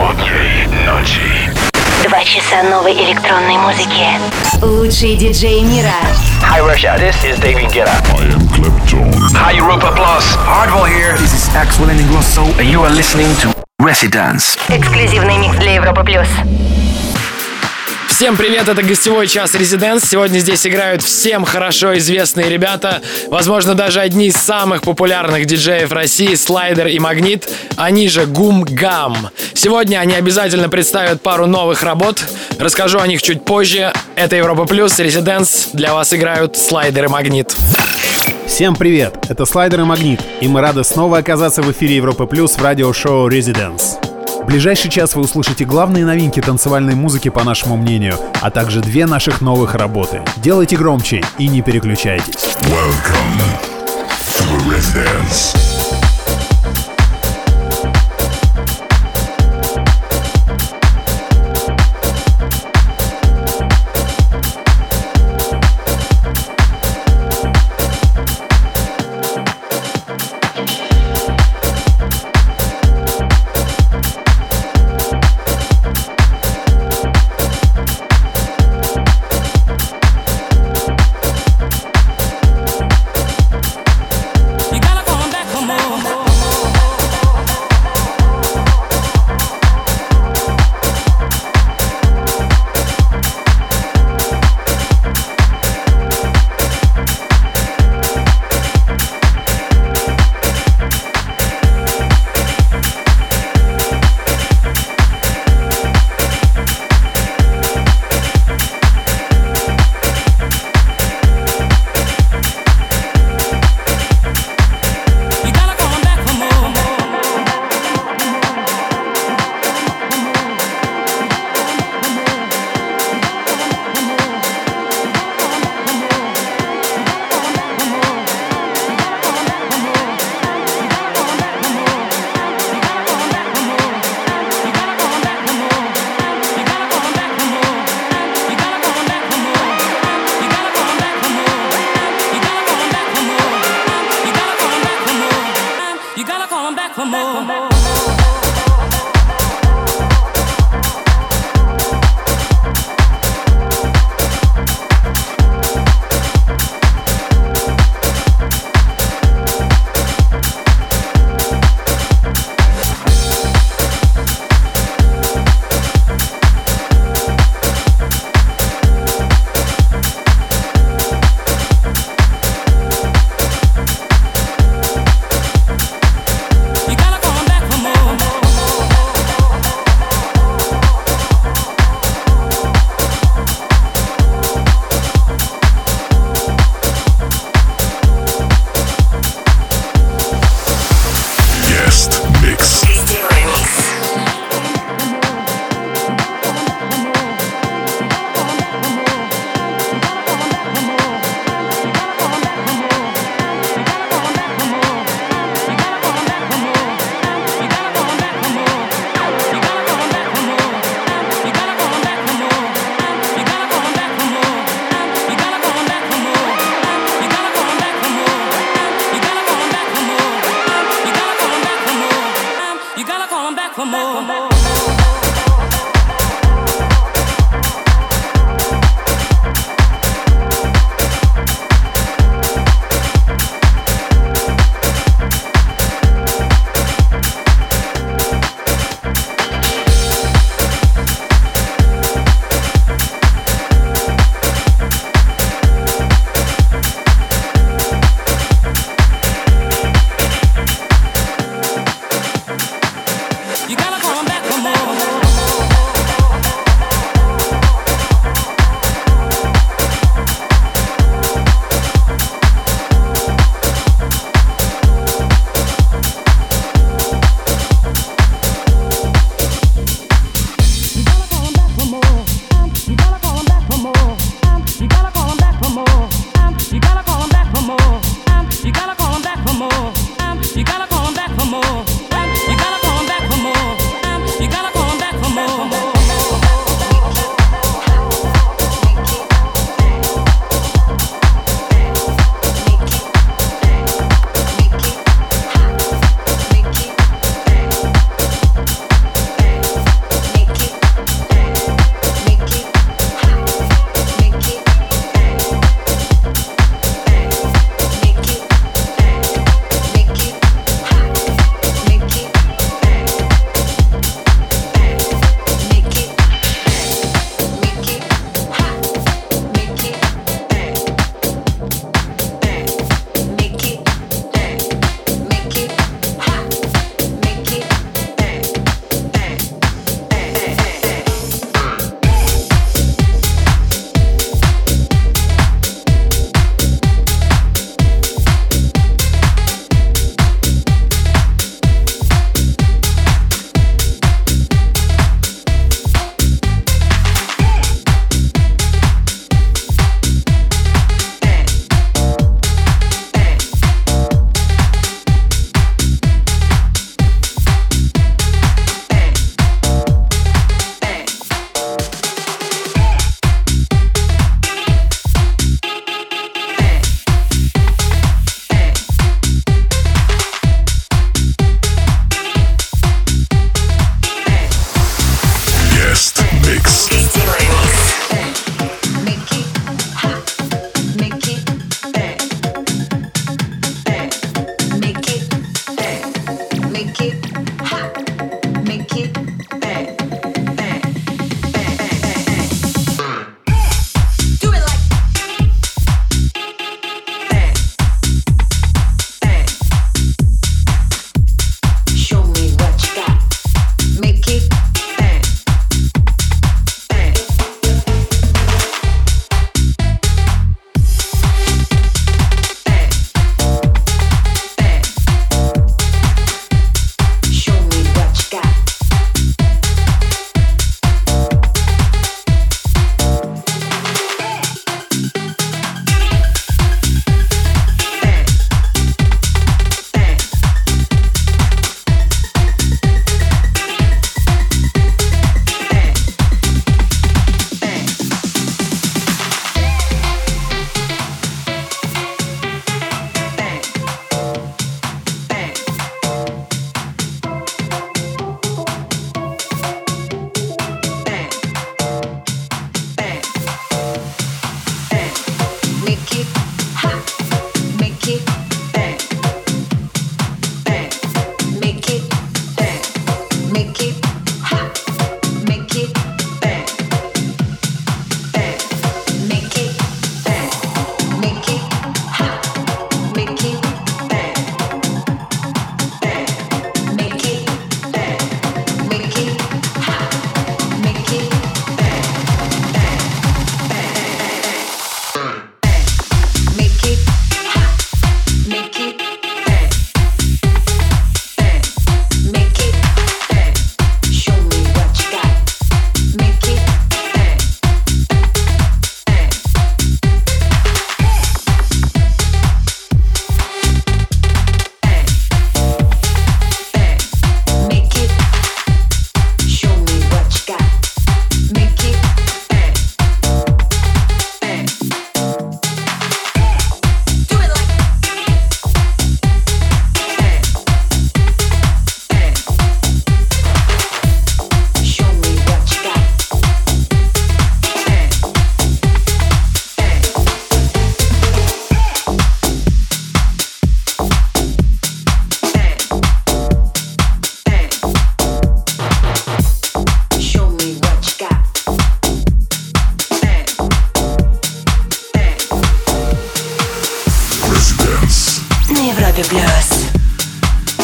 глубокой ночи. Два часа новой электронной музыки. Лучшие диджеи мира. Hi Russia, this is David Guetta. I am Clapton. Hi Europa Plus. Hardwell here. This is Axel Ingrosso. And you are listening to Residence. Эксклюзивный микс для Европы плюс. Всем привет, это гостевой час Резиденс. Сегодня здесь играют всем хорошо известные ребята, возможно, даже одни из самых популярных диджеев России, Слайдер и Магнит, они же Гум Гам. Сегодня они обязательно представят пару новых работ, расскажу о них чуть позже. Это Европа Плюс, Резиденс, для вас играют Слайдер и Магнит. Всем привет! Это Слайдер и Магнит, и мы рады снова оказаться в эфире Европы Плюс в радиошоу Residence. В ближайший час вы услышите главные новинки танцевальной музыки, по нашему мнению, а также две наших новых работы. Делайте громче и не переключайтесь. Welcome to Residence.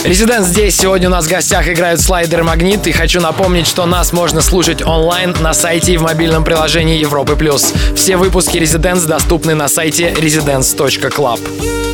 Резидент здесь. Сегодня у нас в гостях играют слайдер Магнит. И хочу напомнить, что нас можно слушать онлайн на сайте и в мобильном приложении Европы+. плюс. Все выпуски Резиденс доступны на сайте residence.club.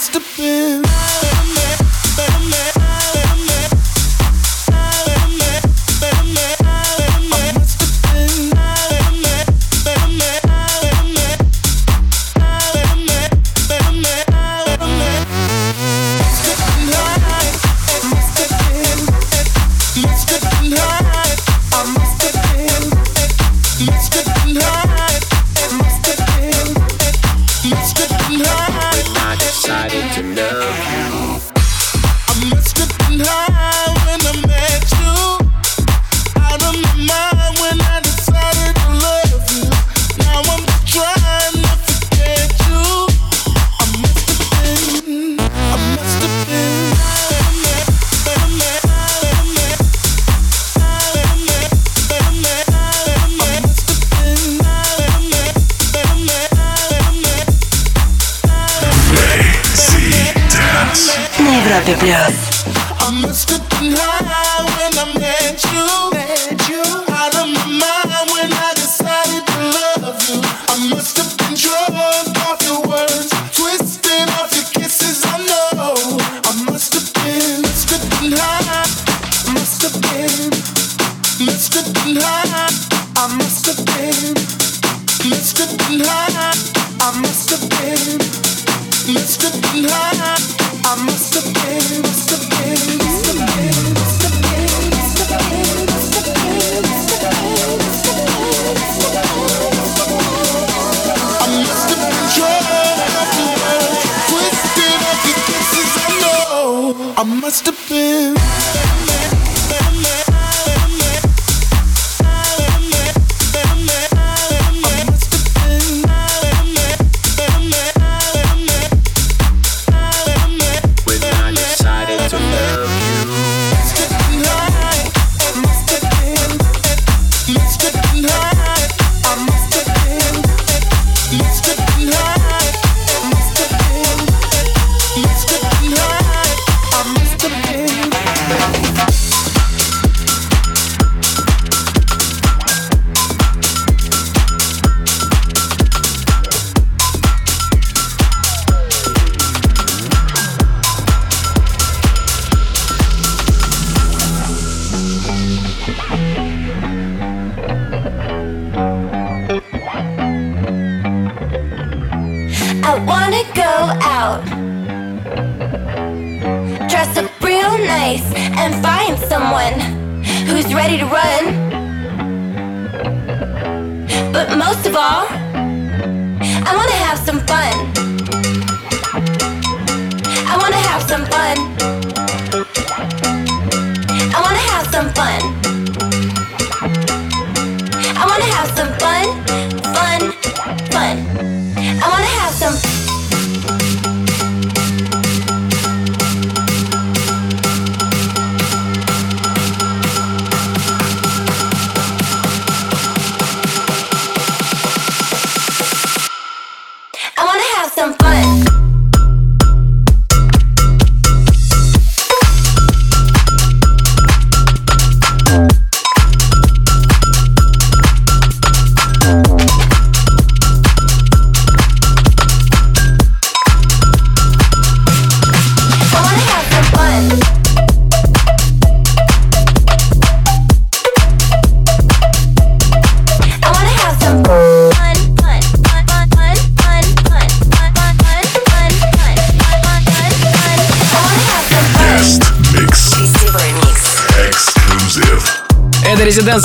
wants. Must have been high. I must have been,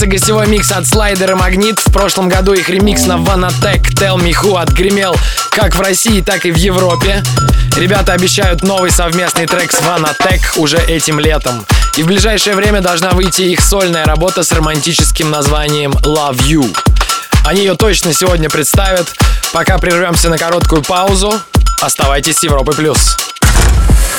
И гостевой микс от Слайдер и Магнит. В прошлом году их ремикс на Ванатек Tell Me Who отгремел как в России, так и в Европе. Ребята обещают новый совместный трек с Ванатек уже этим летом. И в ближайшее время должна выйти их сольная работа с романтическим названием Love You. Они ее точно сегодня представят. Пока прервемся на короткую паузу. Оставайтесь с Европой Плюс.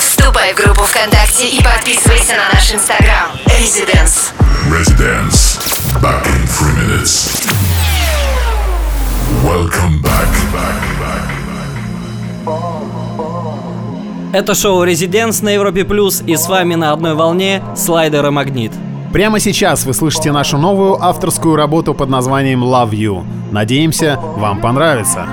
Вступай в группу ВКонтакте и подписывайся на наш инстаграм. Резиденс. Residence. Back in three minutes. Welcome back. back, back. Это шоу «Резиденс» на Европе Плюс и с вами на одной волне Слайдер и Магнит. Прямо сейчас вы слышите нашу новую авторскую работу под названием Love You. Надеемся, вам понравится.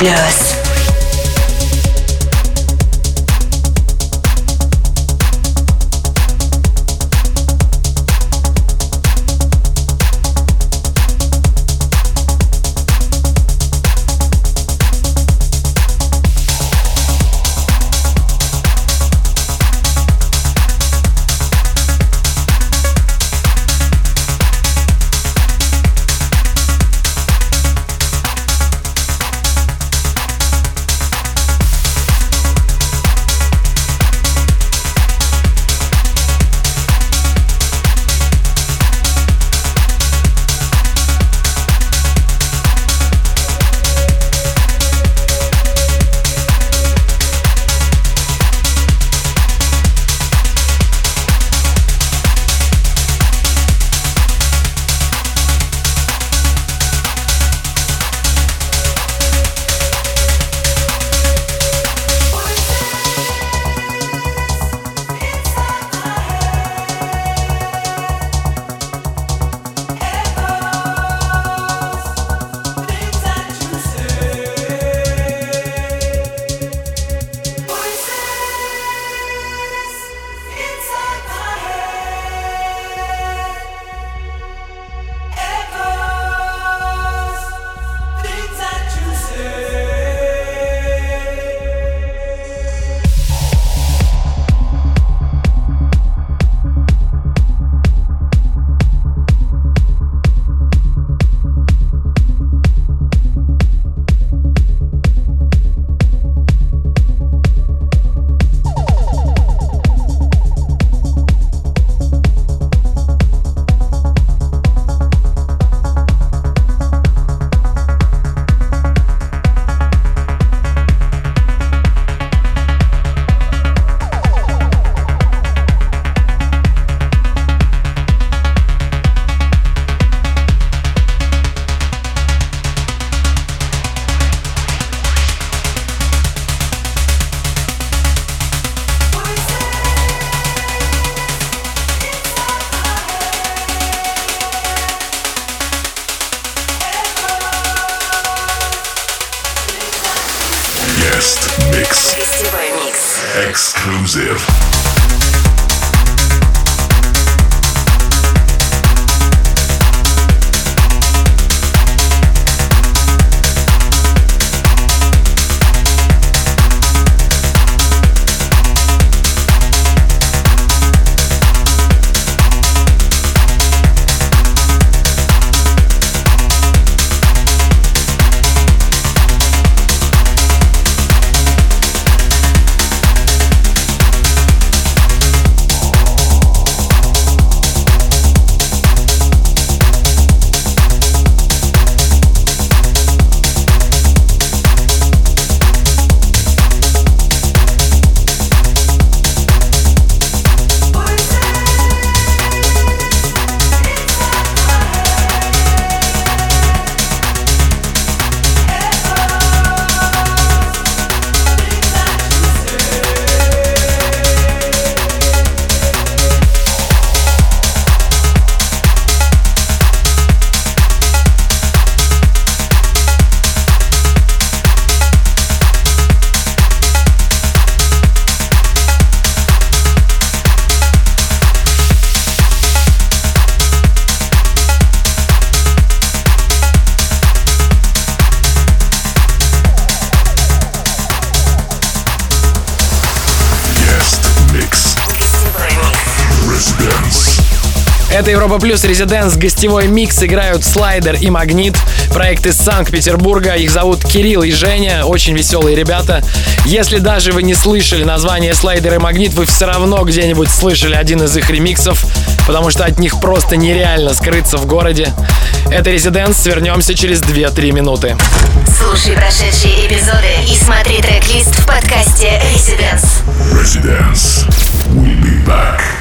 На If. Это Европа Плюс Резиденс, гостевой микс, играют Слайдер и Магнит. Проект из Санкт-Петербурга, их зовут Кирилл и Женя, очень веселые ребята. Если даже вы не слышали название Слайдер и Магнит, вы все равно где-нибудь слышали один из их ремиксов, потому что от них просто нереально скрыться в городе. Это Резиденс, свернемся через 2-3 минуты. Слушай прошедшие эпизоды и смотри трек-лист в подкасте Residence. Residence. We'll be back.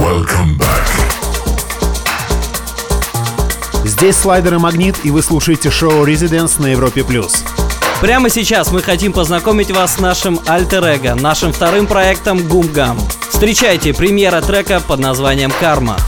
Welcome back. Здесь слайдер и магнит, и вы слушаете шоу Residence на Европе+. плюс. Прямо сейчас мы хотим познакомить вас с нашим альтер нашим вторым проектом Гумгам. Встречайте премьера трека под названием «Карма».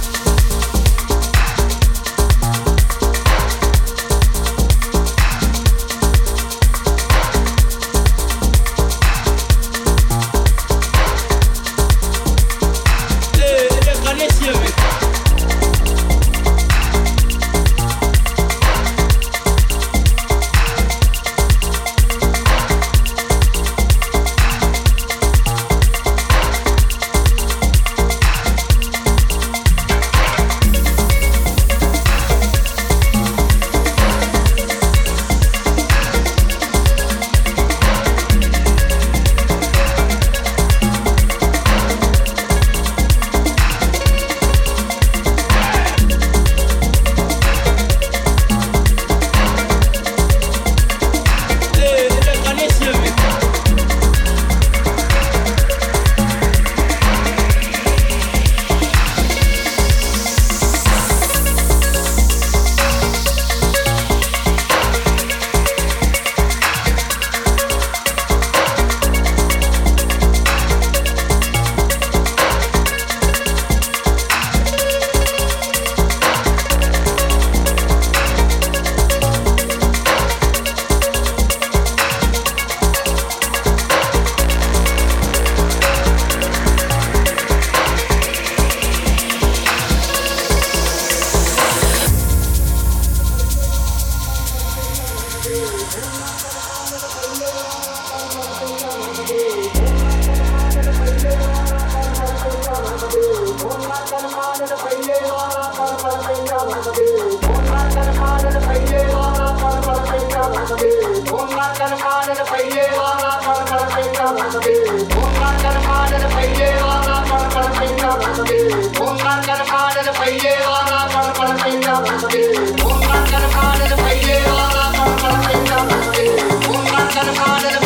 I'm gonna find it.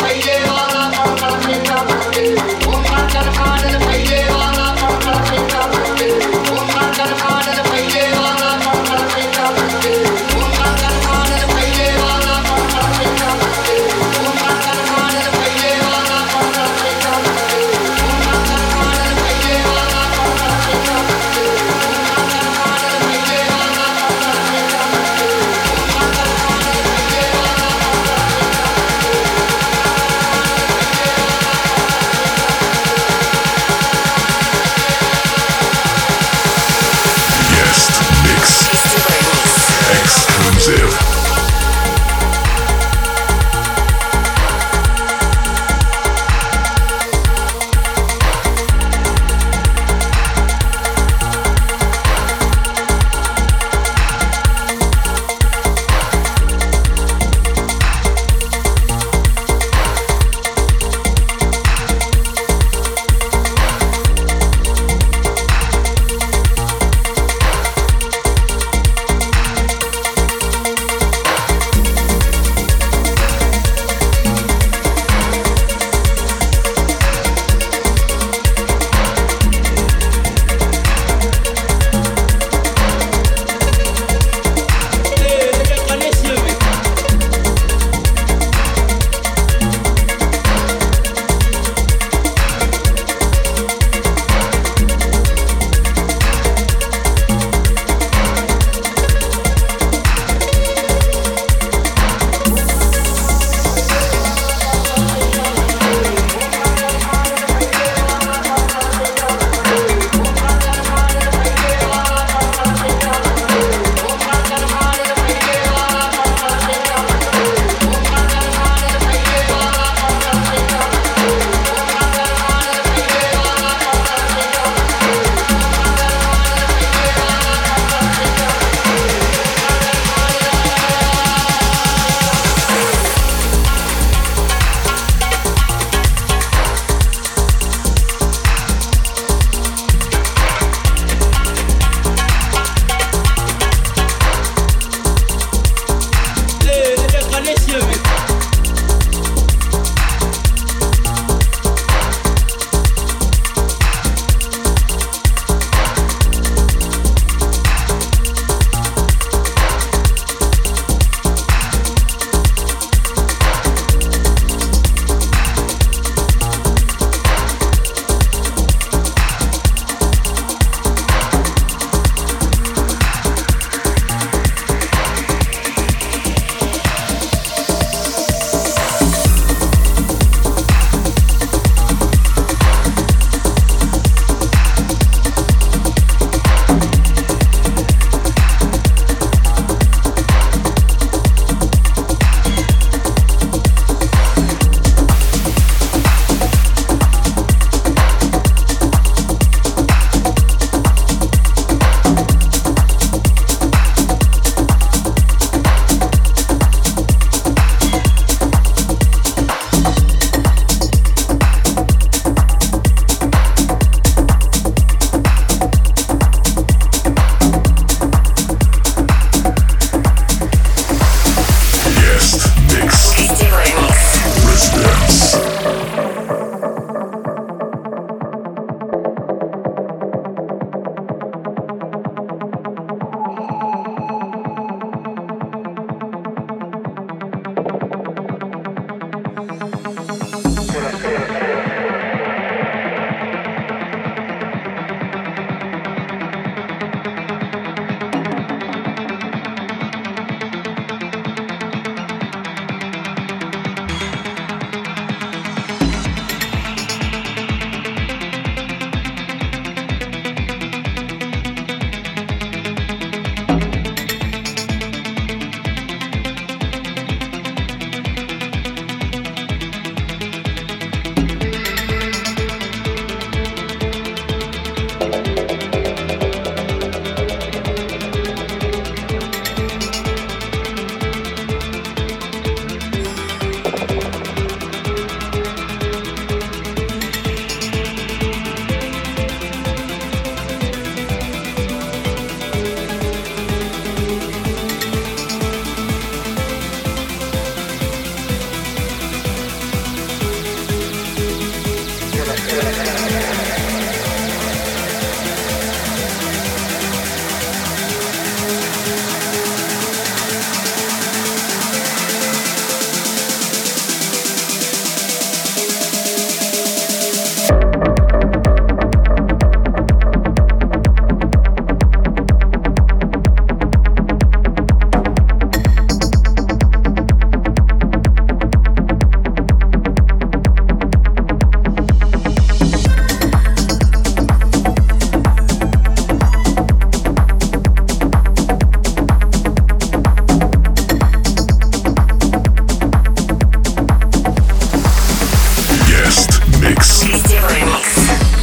Remix.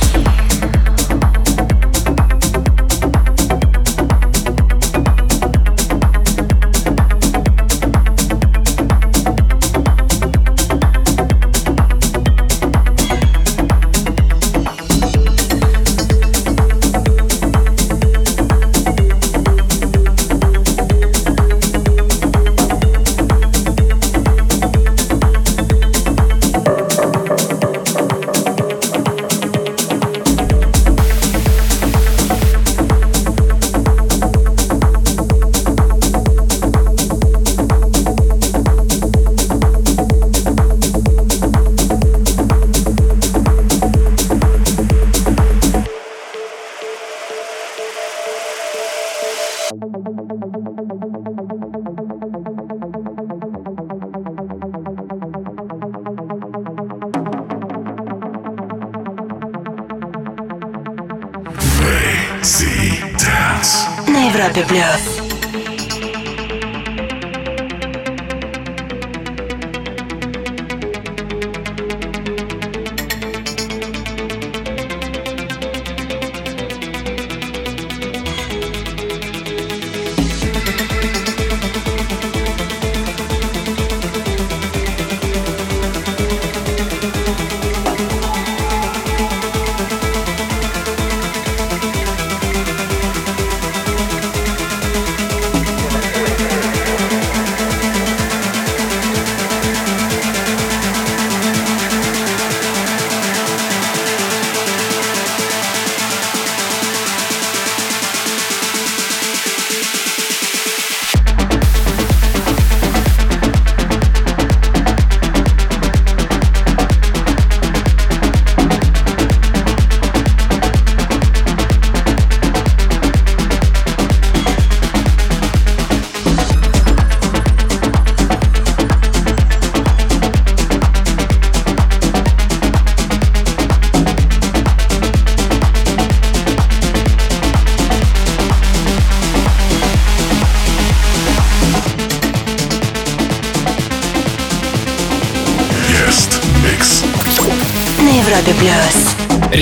На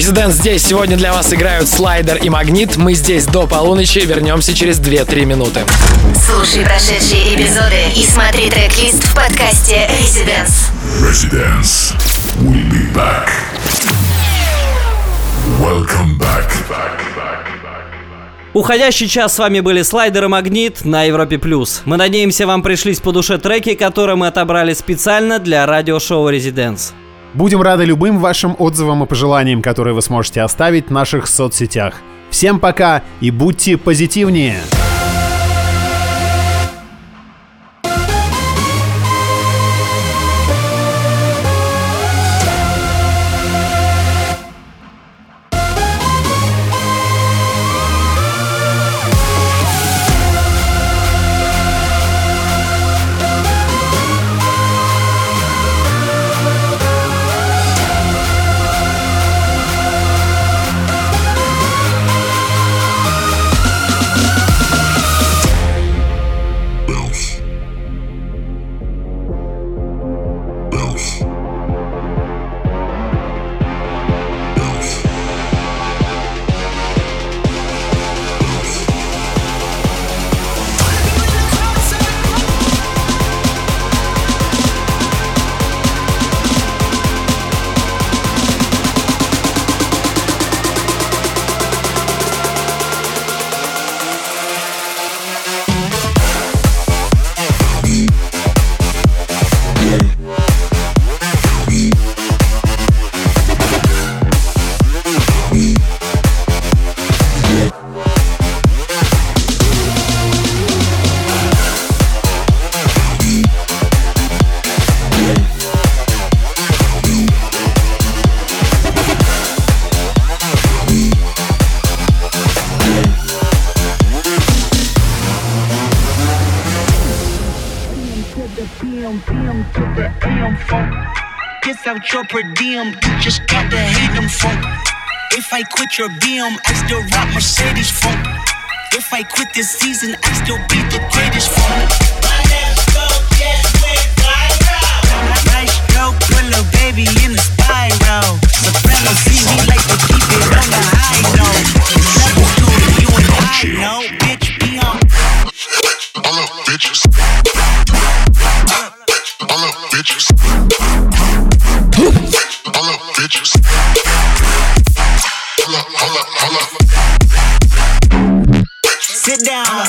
Резидент здесь. Сегодня для вас играют Слайдер и Магнит. Мы здесь до полуночи. Вернемся через 2-3 минуты. Слушай прошедшие эпизоды и смотри трек-лист в подкасте Residence. Residence. We'll be back. Welcome back. Уходящий час с вами были Слайдер и Магнит на Европе+. плюс. Мы надеемся, вам пришлись по душе треки, которые мы отобрали специально для радиошоу «Резиденс». Будем рады любым вашим отзывам и пожеланиям, которые вы сможете оставить в наших соцсетях. Всем пока и будьте позитивнее! Piss out your per diem, you just got to hate them funk. If I quit your BM, I still rock Mercedes funk. If I quit this season, I still be the greatest. Nice stroke, put little baby in the spiral. Soprano C, we like to keep it on the high note. Level two, you and I know, bitch, be on. All up, bitches. Bitches. All up, bitches. All up, all up, all up. Sit down.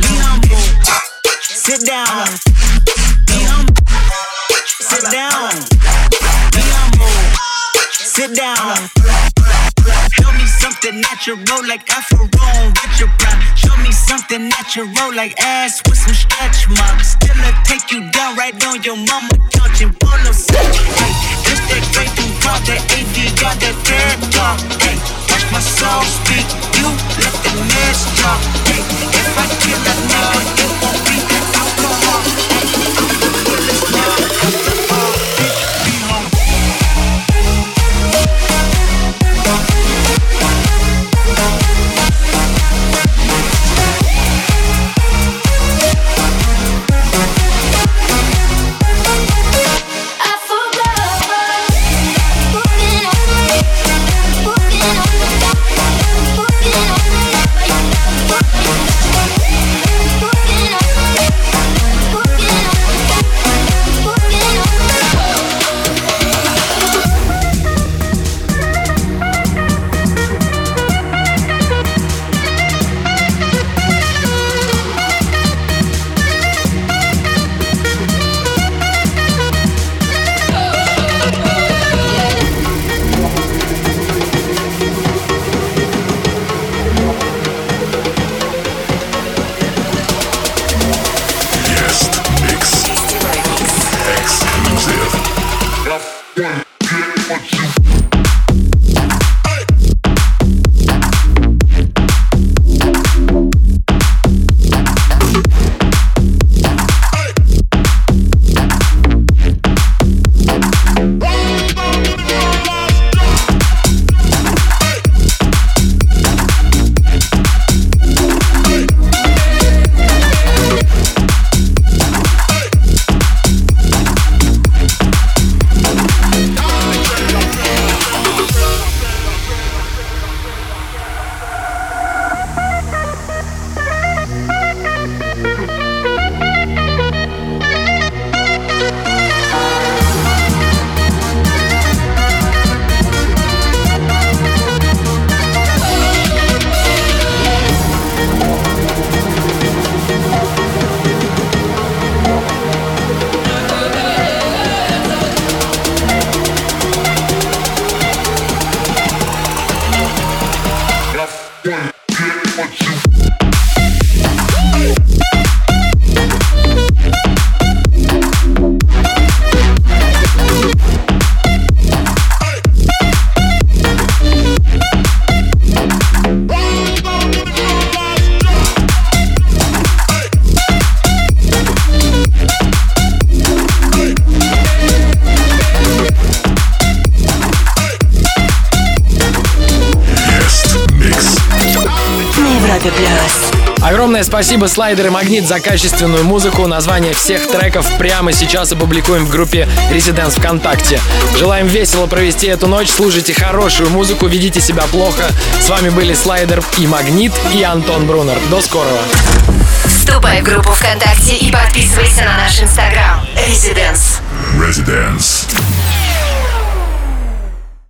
Be humble. Sit down. Be humble. Sit down. Be humble. Sit down. Show me something natural like Afro with your pride. Show me something natural like ass with some stretch marks. Still I take you down right on your mama couch and pull up such. Hey, it's that great thing called the AD, got that TED talk. Hey, watch my soul speak. You let the mess talk. Guest Огромное спасибо Слайдер и Магнит за качественную музыку. Название всех треков прямо сейчас опубликуем в группе Residents ВКонтакте. Желаем весело провести эту ночь, слушайте хорошую музыку, ведите себя плохо. С вами были Слайдер и Магнит и Антон Брунер. До скорого. Вступай в группу ВКонтакте и подписывайся на наш инстаграм. Residence. Residence.